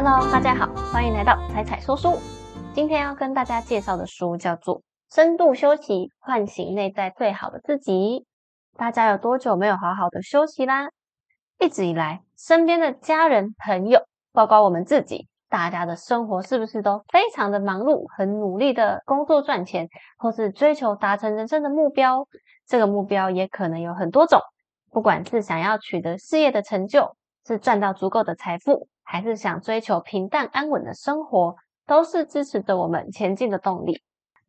Hello，大家好，欢迎来到彩彩说书。今天要跟大家介绍的书叫做《深度休息，唤醒内在最好的自己》。大家有多久没有好好的休息啦？一直以来，身边的家人、朋友，包括我们自己，大家的生活是不是都非常的忙碌，很努力的工作赚钱，或是追求达成人生的目标？这个目标也可能有很多种，不管是想要取得事业的成就，是赚到足够的财富。还是想追求平淡安稳的生活，都是支持着我们前进的动力。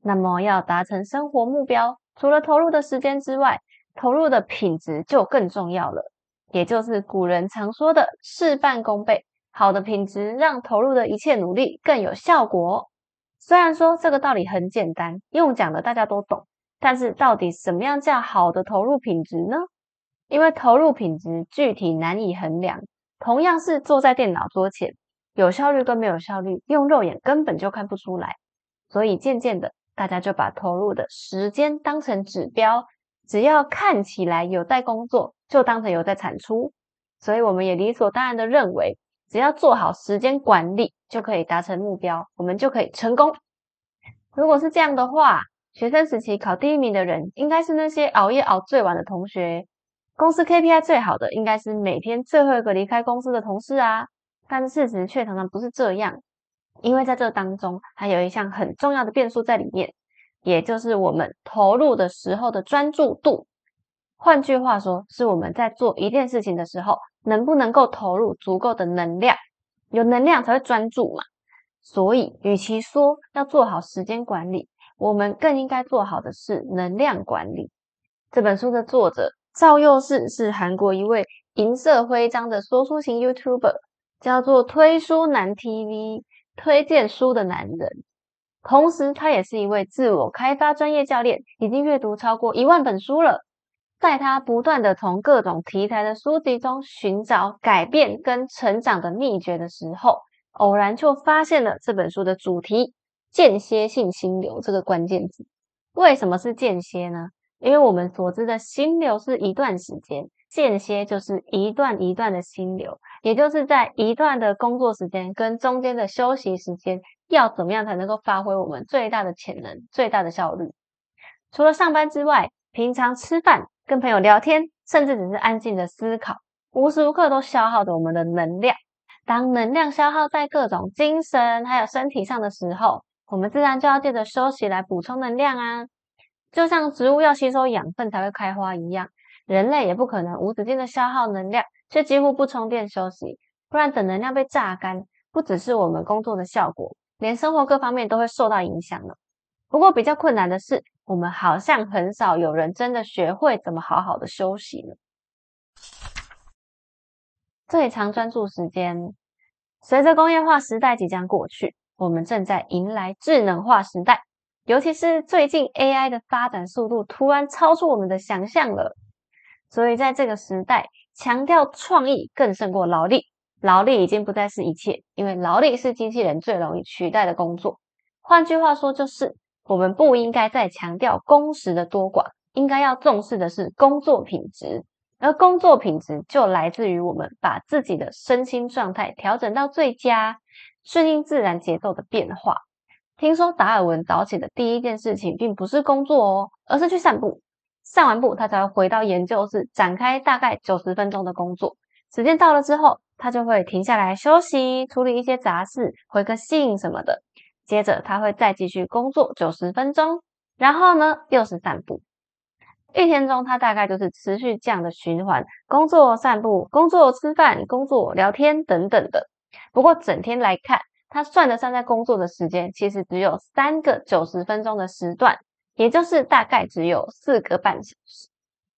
那么，要达成生活目标，除了投入的时间之外，投入的品质就更重要了。也就是古人常说的“事半功倍”，好的品质让投入的一切努力更有效果。虽然说这个道理很简单，用讲的大家都懂，但是到底什么样叫好的投入品质呢？因为投入品质具体难以衡量。同样是坐在电脑桌前，有效率跟没有效率，用肉眼根本就看不出来。所以渐渐的，大家就把投入的时间当成指标，只要看起来有在工作，就当成有在产出。所以我们也理所当然的认为，只要做好时间管理，就可以达成目标，我们就可以成功。如果是这样的话，学生时期考第一名的人，应该是那些熬夜熬最晚的同学。公司 KPI 最好的应该是每天最后一个离开公司的同事啊，但事实却常常不是这样，因为在这当中还有一项很重要的变数在里面，也就是我们投入的时候的专注度。换句话说，是我们在做一件事情的时候，能不能够投入足够的能量？有能量才会专注嘛。所以，与其说要做好时间管理，我们更应该做好的是能量管理。这本书的作者。赵佑士是韩国一位银色徽章的说书型 YouTuber，叫做推书男 TV，推荐书的男人。同时，他也是一位自我开发专业教练，已经阅读超过一万本书了。在他不断的从各种题材的书籍中寻找改变跟成长的秘诀的时候，偶然就发现了这本书的主题“间歇性心流”这个关键字。为什么是间歇呢？因为我们所知的心流是一段时间，间歇就是一段一段的心流，也就是在一段的工作时间跟中间的休息时间，要怎么样才能够发挥我们最大的潜能、最大的效率？除了上班之外，平常吃饭、跟朋友聊天，甚至只是安静的思考，无时无刻都消耗着我们的能量。当能量消耗在各种精神还有身体上的时候，我们自然就要借着休息来补充能量啊。就像植物要吸收养分才会开花一样，人类也不可能无止境的消耗能量，却几乎不充电休息，不然等能量被榨干，不只是我们工作的效果，连生活各方面都会受到影响了。不过比较困难的是，我们好像很少有人真的学会怎么好好的休息了。最长专注时间，随着工业化时代即将过去，我们正在迎来智能化时代。尤其是最近 AI 的发展速度突然超出我们的想象了，所以在这个时代，强调创意更胜过劳力。劳力已经不再是一切，因为劳力是机器人最容易取代的工作。换句话说，就是我们不应该再强调工时的多寡，应该要重视的是工作品质。而工作品质就来自于我们把自己的身心状态调整到最佳，顺应自然节奏的变化。听说达尔文早起的第一件事情并不是工作哦，而是去散步。散完步，他才会回到研究室，展开大概九十分钟的工作。时间到了之后，他就会停下来休息，处理一些杂事，回个信什么的。接着他会再继续工作九十分钟，然后呢又是散步。一天中，他大概就是持续这样的循环：工作、散步、工作、吃饭、工作、聊天等等的。不过整天来看。他算得上在工作的时间，其实只有三个九十分钟的时段，也就是大概只有四个半小时，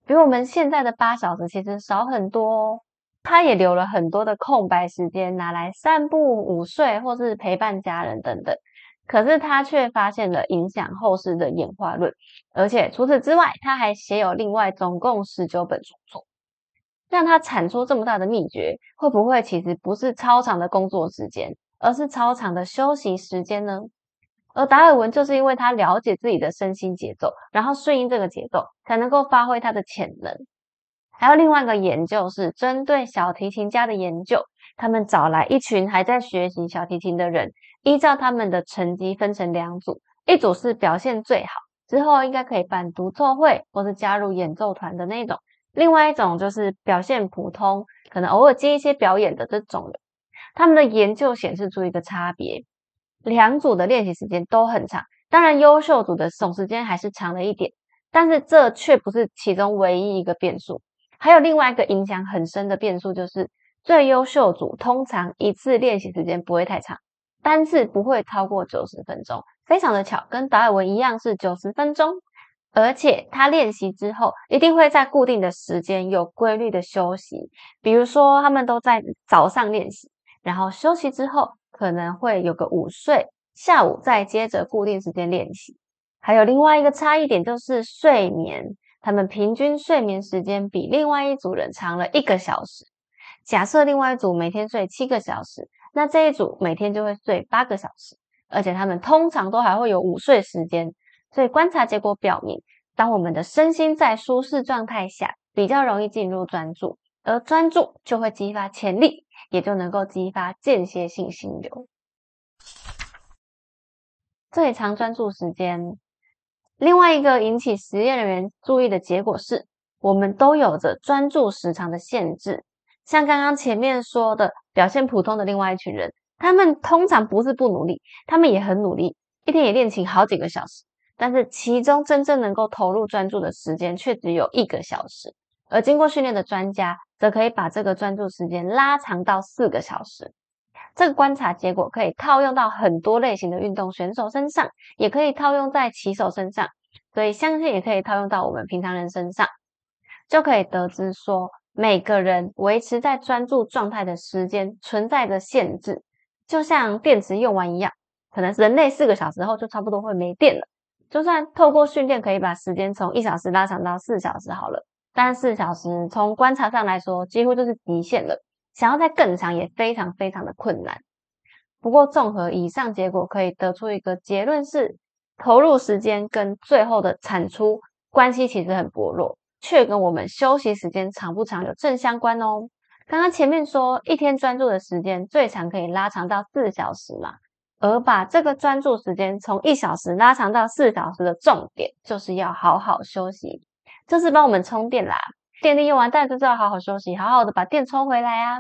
比我们现在的八小时其实少很多哦。他也留了很多的空白时间，拿来散步、午睡或是陪伴家人等等。可是他却发现了影响后世的演化论，而且除此之外，他还写有另外总共十九本著作。让他产出这么大的秘诀，会不会其实不是超长的工作时间？而是超长的休息时间呢？而达尔文就是因为他了解自己的身心节奏，然后顺应这个节奏，才能够发挥他的潜能。还有另外一个研究是针对小提琴家的研究，他们找来一群还在学习小提琴的人，依照他们的成绩分成两组，一组是表现最好，之后应该可以办独奏会或是加入演奏团的那种；另外一种就是表现普通，可能偶尔接一些表演的这种人。他们的研究显示出一个差别，两组的练习时间都很长，当然优秀组的总时间还是长了一点。但是这却不是其中唯一一个变数，还有另外一个影响很深的变数，就是最优秀组通常一次练习时间不会太长，单次不会超过九十分钟，非常的巧，跟达尔文一样是九十分钟，而且他练习之后一定会在固定的时间有规律的休息，比如说他们都在早上练习，然后休息之后可能会有个午睡，下午再接着固定时间练习。还有另外一个差异点就是睡眠，他们平均睡眠时间比另外一组人长了一个小时。假设另外一组每天睡七个小时，那这一组每天就会睡八个小时，而且他们通常都还会有午睡时间。所以观察结果表明，当我们的身心在舒适状态下，比较容易进入专注，而专注就会激发潜力，也就能够激发间歇性心流。最长专注时间。另外一个引起实验人员注意的结果是，我们都有着专注时长的限制。像刚刚前面说的，表现普通的另外一群人，他们通常不是不努力，他们也很努力，一天也练琴好几个小时，但是其中真正能够投入专注的时间却只有一个小时。而经过训练的专家，则可以把这个专注时间拉长到四个小时。这个观察结果可以套用到很多类型的运动选手身上，也可以套用在骑手身上，所以相信也可以套用到我们平常人身上，就可以得知说，每个人维持在专注状态的时间存在着限制，就像电池用完一样，可能人类四个小时后就差不多会没电了。就算透过训练可以把时间从一小时拉长到四小时好了，但四小时从观察上来说，几乎就是极限了。想要再更长也非常非常的困难。不过，综合以上结果，可以得出一个结论是：投入时间跟最后的产出关系其实很薄弱，却跟我们休息时间长不长有正相关哦。刚刚前面说，一天专注的时间最长可以拉长到四小时嘛，而把这个专注时间从一小时拉长到四小时的重点，就是要好好休息，就是帮我们充电啦。电力用完，但就是要好好休息，好好的把电充回来啊！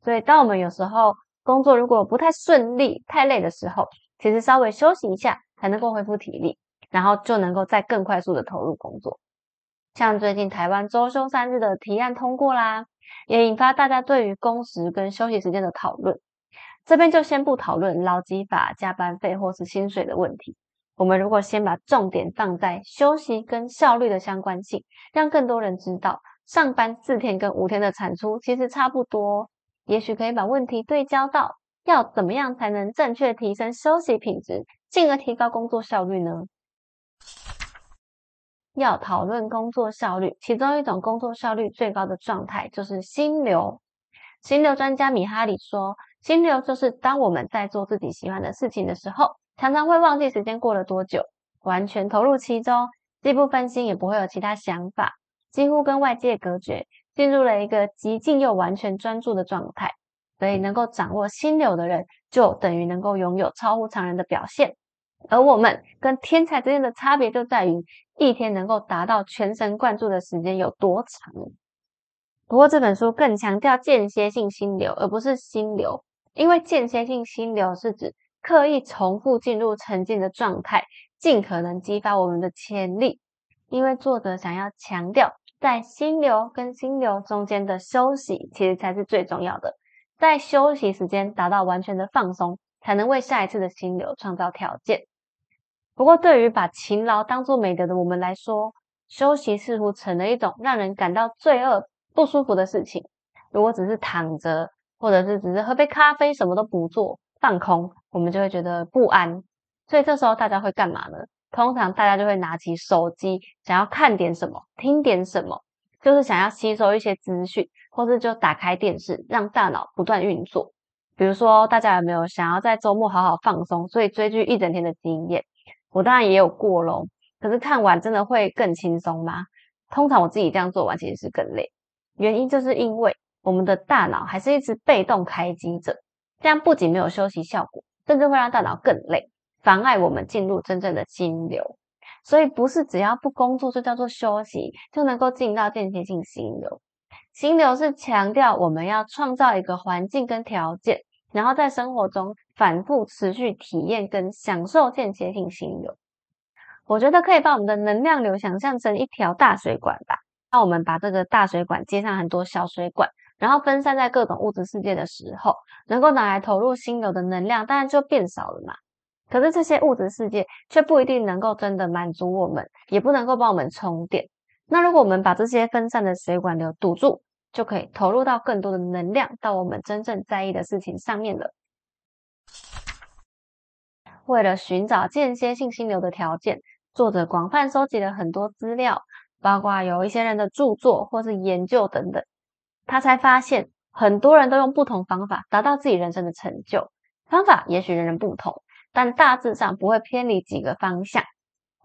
所以，当我们有时候工作如果不太顺利、太累的时候，其实稍微休息一下，才能够恢复体力，然后就能够再更快速的投入工作。像最近台湾周休三日的提案通过啦，也引发大家对于工时跟休息时间的讨论。这边就先不讨论劳基法、加班费或是薪水的问题。我们如果先把重点放在休息跟效率的相关性，让更多人知道上班四天跟五天的产出其实差不多，也许可以把问题对焦到要怎么样才能正确提升休息品质，进而提高工作效率呢？要讨论工作效率，其中一种工作效率最高的状态就是心流。心流专家米哈里说，心流就是当我们在做自己喜欢的事情的时候。常常会忘记时间过了多久，完全投入其中，既不分心，也不会有其他想法，几乎跟外界隔绝，进入了一个极静又完全专注的状态。所以，能够掌握心流的人，就等于能够拥有超乎常人的表现。而我们跟天才之间的差别，就在于一天能够达到全神贯注的时间有多长。不过，这本书更强调间歇性心流，而不是心流，因为间歇性心流是指。刻意重复进入沉浸的状态，尽可能激发我们的潜力。因为作者想要强调，在心流跟心流中间的休息，其实才是最重要的。在休息时间达到完全的放松，才能为下一次的心流创造条件。不过，对于把勤劳当做美德的我们来说，休息似乎成了一种让人感到罪恶、不舒服的事情。如果只是躺着，或者是只是喝杯咖啡，什么都不做。放空，我们就会觉得不安，所以这时候大家会干嘛呢？通常大家就会拿起手机，想要看点什么，听点什么，就是想要吸收一些资讯，或是就打开电视，让大脑不断运作。比如说，大家有没有想要在周末好好放松，所以追剧一整天的经验？我当然也有过咯，可是看完真的会更轻松吗？通常我自己这样做完，其实是更累。原因就是因为我们的大脑还是一直被动开机着，这样不仅没有休息效果，甚至会让大脑更累，妨碍我们进入真正的心流。所以不是只要不工作就叫做休息，就能够进到间歇性心流。心流是强调我们要创造一个环境跟条件，然后在生活中反复持续体验跟享受间歇性心流。我觉得可以把我们的能量流想象成一条大水管吧。那我们把这个大水管接上很多小水管，然后分散在各种物质世界的时候，能够拿来投入心流的能量，当然就变少了嘛。可是这些物质世界却不一定能够真的满足我们，也不能够帮我们充电。那如果我们把这些分散的水管流堵住，就可以投入到更多的能量到我们真正在意的事情上面了。为了寻找间歇性心流的条件，作者广泛收集了很多资料，包括有一些人的著作或是研究等等。他才发现，很多人都用不同方法达到自己人生的成就，方法也许人人不同。但大致上不会偏离几个方向，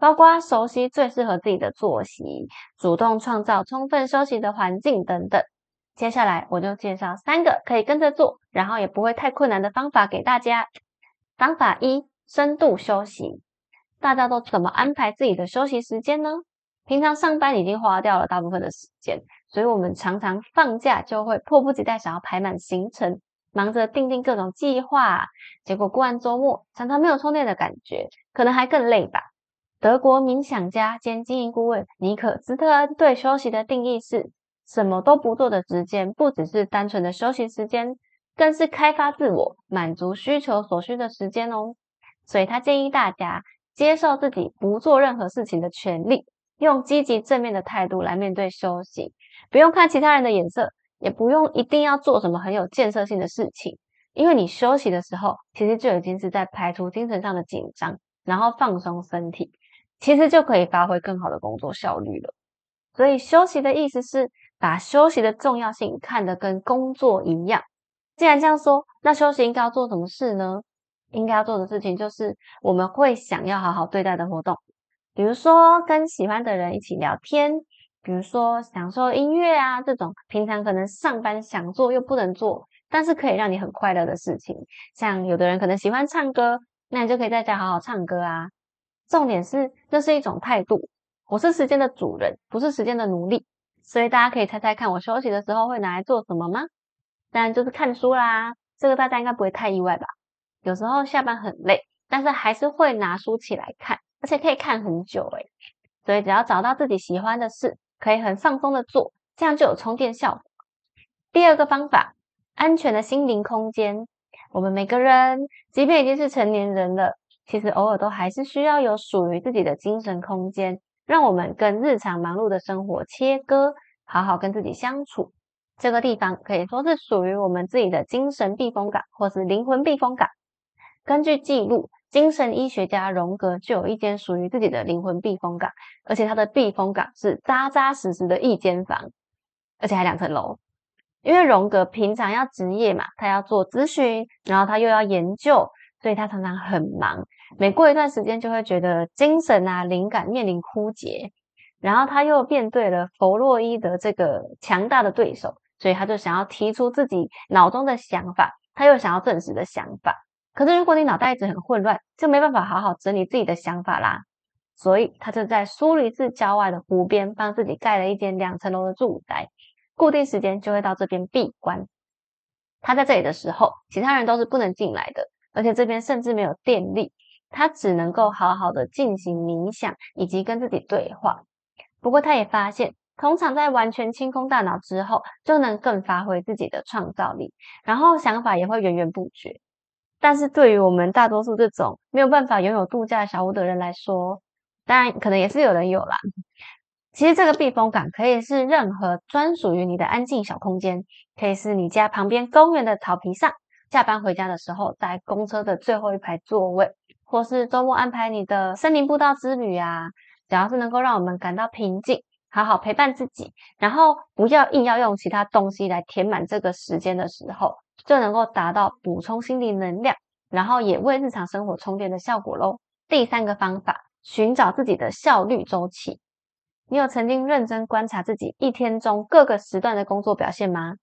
包括熟悉最适合自己的作息，主动创造充分休息的环境等等。接下来我就介绍三个可以跟着做，然后也不会太困难的方法给大家。方法一：深度休息。大家都怎么安排自己的休息时间呢？平常上班已经花掉了大部分的时间，所以我们常常放假就会迫不及待想要排满行程。忙着定定各种计划，结果过完周末常常没有充电的感觉，可能还更累吧。德国冥想家兼经营顾问尼可兹特恩对休息的定义是：什么都不做的时间，不只是单纯的休息时间，更是开发自我、满足需求所需的时间哦。所以他建议大家接受自己不做任何事情的权利，用积极正面的态度来面对休息，不用看其他人的眼色。也不用一定要做什么很有建设性的事情，因为你休息的时候，其实就已经是在排除精神上的紧张，然后放松身体，其实就可以发挥更好的工作效率了。所以休息的意思是把休息的重要性看得跟工作一样。既然这样说，那休息应该要做什么事呢？应该要做的事情就是我们会想要好好对待的活动，比如说跟喜欢的人一起聊天。比如说享受音乐啊，这种平常可能上班想做又不能做，但是可以让你很快乐的事情。像有的人可能喜欢唱歌，那你就可以在家好好唱歌啊。重点是，这是一种态度。我是时间的主人，不是时间的奴隶。所以大家可以猜猜看，我休息的时候会拿来做什么吗？当然就是看书啦。这个大家应该不会太意外吧？有时候下班很累，但是还是会拿书起来看，而且可以看很久诶。所以只要找到自己喜欢的事。可以很放松的做，这样就有充电效果。第二个方法，安全的心灵空间。我们每个人，即便已经是成年人了，其实偶尔都还是需要有属于自己的精神空间，让我们跟日常忙碌的生活切割，好好跟自己相处。这个地方可以说是属于我们自己的精神避风港，或是灵魂避风港。根据记录。精神医学家荣格就有一间属于自己的灵魂避风港，而且他的避风港是扎扎实实的一间房，而且还两层楼。因为荣格平常要职业嘛，他要做咨询，然后他又要研究，所以他常常很忙。每过一段时间就会觉得精神啊、灵感面临枯竭，然后他又面对了弗洛伊德这个强大的对手，所以他就想要提出自己脑中的想法，他又想要证实的想法。可是，如果你脑袋一直很混乱，就没办法好好整理自己的想法啦。所以，他就在苏黎世郊外的湖边帮自己盖了一间两层楼的住宅，固定时间就会到这边闭关。他在这里的时候，其他人都是不能进来的，而且这边甚至没有电力，他只能够好好的进行冥想以及跟自己对话。不过，他也发现，通常在完全清空大脑之后，就能更发挥自己的创造力，然后想法也会源源不绝。但是对于我们大多数这种没有办法拥有度假小屋的人来说，当然可能也是有人有啦。其实这个避风港可以是任何专属于你的安静小空间，可以是你家旁边公园的草皮上，下班回家的时候在公车的最后一排座位，或是周末安排你的森林步道之旅啊。只要是能够让我们感到平静，好好陪伴自己，然后不要硬要用其他东西来填满这个时间的时候。就能够达到补充心理能量，然后也为日常生活充电的效果喽。第三个方法，寻找自己的效率周期。你有曾经认真观察自己一天中各个时段的工作表现吗？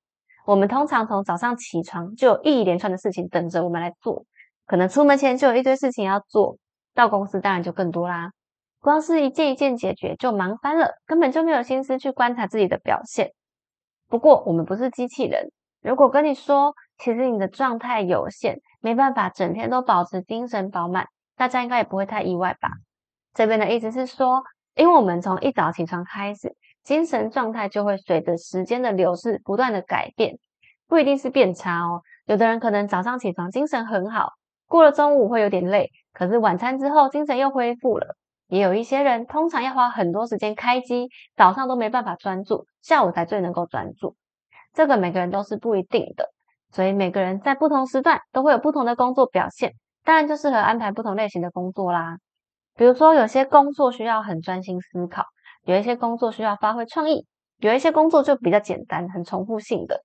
我们通常从早上起床就有一连串的事情等着我们来做，可能出门前就有一堆事情要做，到公司当然就更多啦。光是一件一件解决就忙翻了，根本就没有心思去观察自己的表现。不过我们不是机器人，如果跟你说，其实你的状态有限，没办法整天都保持精神饱满，大家应该也不会太意外吧？这边的意思是说，因为我们从一早起床开始，精神状态就会随着时间的流逝不断的改变，不一定是变差哦。有的人可能早上起床精神很好，过了中午会有点累，可是晚餐之后精神又恢复了。也有一些人，通常要花很多时间开机，早上都没办法专注，下午才最能够专注。这个每个人都是不一定的，所以每个人在不同时段都会有不同的工作表现，当然就适合安排不同类型的工作啦。比如说，有些工作需要很专心思考，有一些工作需要发挥创意，有一些工作就比较简单，很重复性的。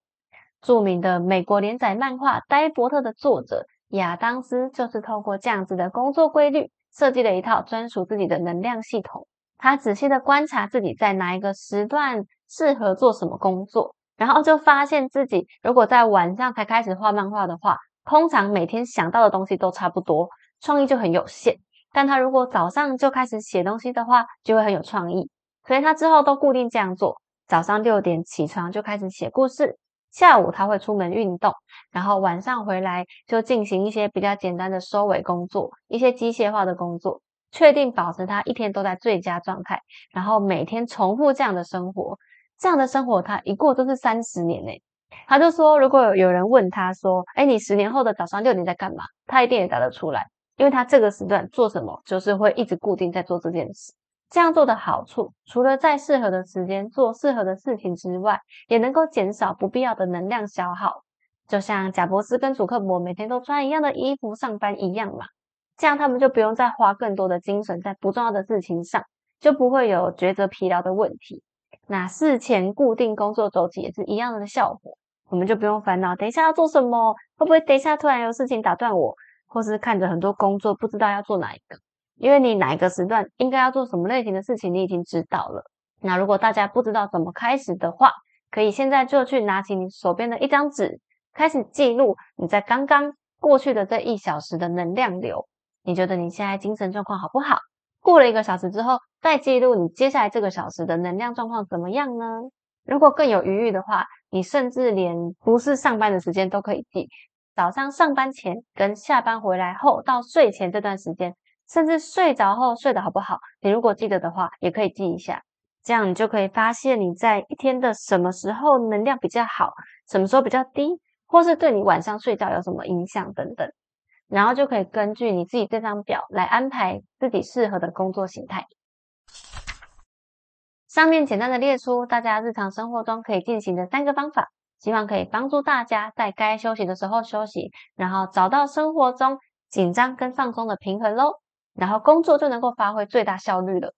著名的美国连载漫画《呆伯特》的作者亚当斯，就是透过这样子的工作规律。设计了一套专属自己的能量系统。他仔细的观察自己在哪一个时段适合做什么工作，然后就发现自己如果在晚上才开始画漫画的话，通常每天想到的东西都差不多，创意就很有限。但他如果早上就开始写东西的话，就会很有创意。所以他之后都固定这样做：早上六点起床就开始写故事。下午他会出门运动，然后晚上回来就进行一些比较简单的收尾工作，一些机械化的工作，确定保持他一天都在最佳状态，然后每天重复这样的生活，这样的生活他一过都是三十年呢。他就说，如果有有人问他说：“哎，你十年后的早上六点在干嘛？”他一定也答得出来，因为他这个时段做什么，就是会一直固定在做这件事。这样做的好处，除了在适合的时间做适合的事情之外，也能够减少不必要的能量消耗。就像贾伯斯跟祖克伯每天都穿一样的衣服上班一样嘛，这样他们就不用再花更多的精神在不重要的事情上，就不会有抉择疲劳的问题。那事前固定工作周期也是一样的效果，我们就不用烦恼等一下要做什么，会不会等一下突然有事情打断我，或是看着很多工作不知道要做哪一个。因为你哪一个时段应该要做什么类型的事情，你已经知道了。那如果大家不知道怎么开始的话，可以现在就去拿起你手边的一张纸，开始记录你在刚刚过去的这一小时的能量流。你觉得你现在精神状况好不好？过了一个小时之后，再记录你接下来这个小时的能量状况怎么样呢？如果更有余裕的话，你甚至连不是上班的时间都可以记，早上上班前跟下班回来后到睡前这段时间。甚至睡着后睡得好不好？你如果记得的话，也可以记一下，这样你就可以发现你在一天的什么时候能量比较好，什么时候比较低，或是对你晚上睡觉有什么影响等等，然后就可以根据你自己这张表来安排自己适合的工作形态。上面简单的列出大家日常生活中可以进行的三个方法，希望可以帮助大家在该休息的时候休息，然后找到生活中紧张跟放松的平衡喽。然后工作就能够发挥最大效率了。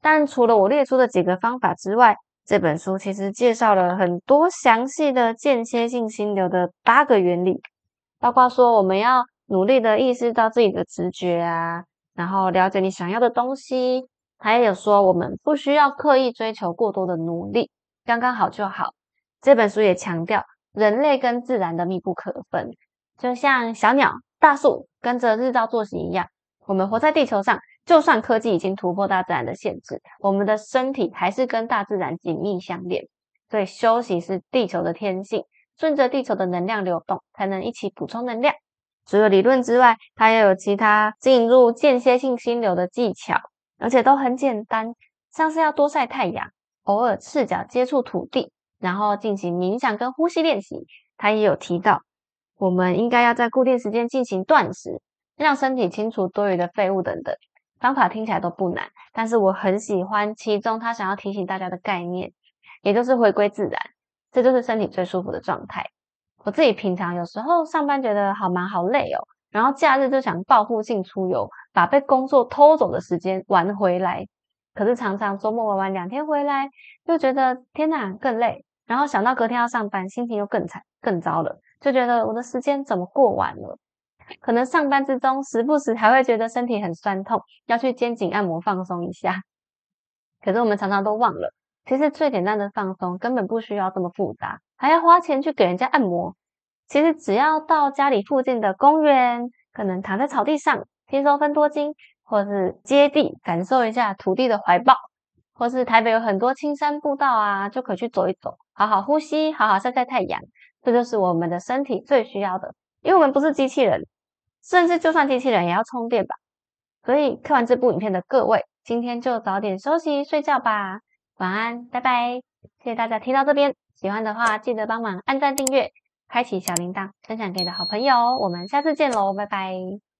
但除了我列出的几个方法之外，这本书其实介绍了很多详细的间歇性心流的八个原理，包括说我们要努力的意识到自己的直觉啊，然后了解你想要的东西，还有说我们不需要刻意追求过多的努力，刚刚好就好。这本书也强调人类跟自然的密不可分，就像小鸟、大树跟着日照作息一样。我们活在地球上，就算科技已经突破大自然的限制，我们的身体还是跟大自然紧密相连。所以休息是地球的天性，顺着地球的能量流动，才能一起补充能量。除了理论之外，它也有其他进入间歇性心流的技巧，而且都很简单，像是要多晒太阳，偶尔赤脚接触土地，然后进行冥想跟呼吸练习。它也有提到，我们应该要在固定时间进行断食。让身体清除多余的废物等等方法听起来都不难，但是我很喜欢其中他想要提醒大家的概念，也就是回归自然，这就是身体最舒服的状态。我自己平常有时候上班觉得好忙好累哦，然后假日就想报复性出游，把被工作偷走的时间玩回来。可是常常周末玩完两天回来，又觉得天哪更累，然后想到隔天要上班，心情又更惨更糟了，就觉得我的时间怎么过完了？可能上班之中，时不时还会觉得身体很酸痛，要去肩颈按摩放松一下。可是我们常常都忘了，其实最简单的放松根本不需要这么复杂，还要花钱去给人家按摩。其实只要到家里附近的公园，可能躺在草地上，听说分多金，或是接地感受一下土地的怀抱，或是台北有很多青山步道啊，就可以去走一走，好好呼吸，好好晒晒太阳。这就是我们的身体最需要的，因为我们不是机器人，甚至就算机器人也要充电吧。所以看完这部影片的各位，今天就早点休息睡觉吧，晚安，拜拜。谢谢大家听到这边，喜欢的话记得帮忙按赞订阅。开启小铃铛，分享给你的好朋友，我们下次见喽，拜拜。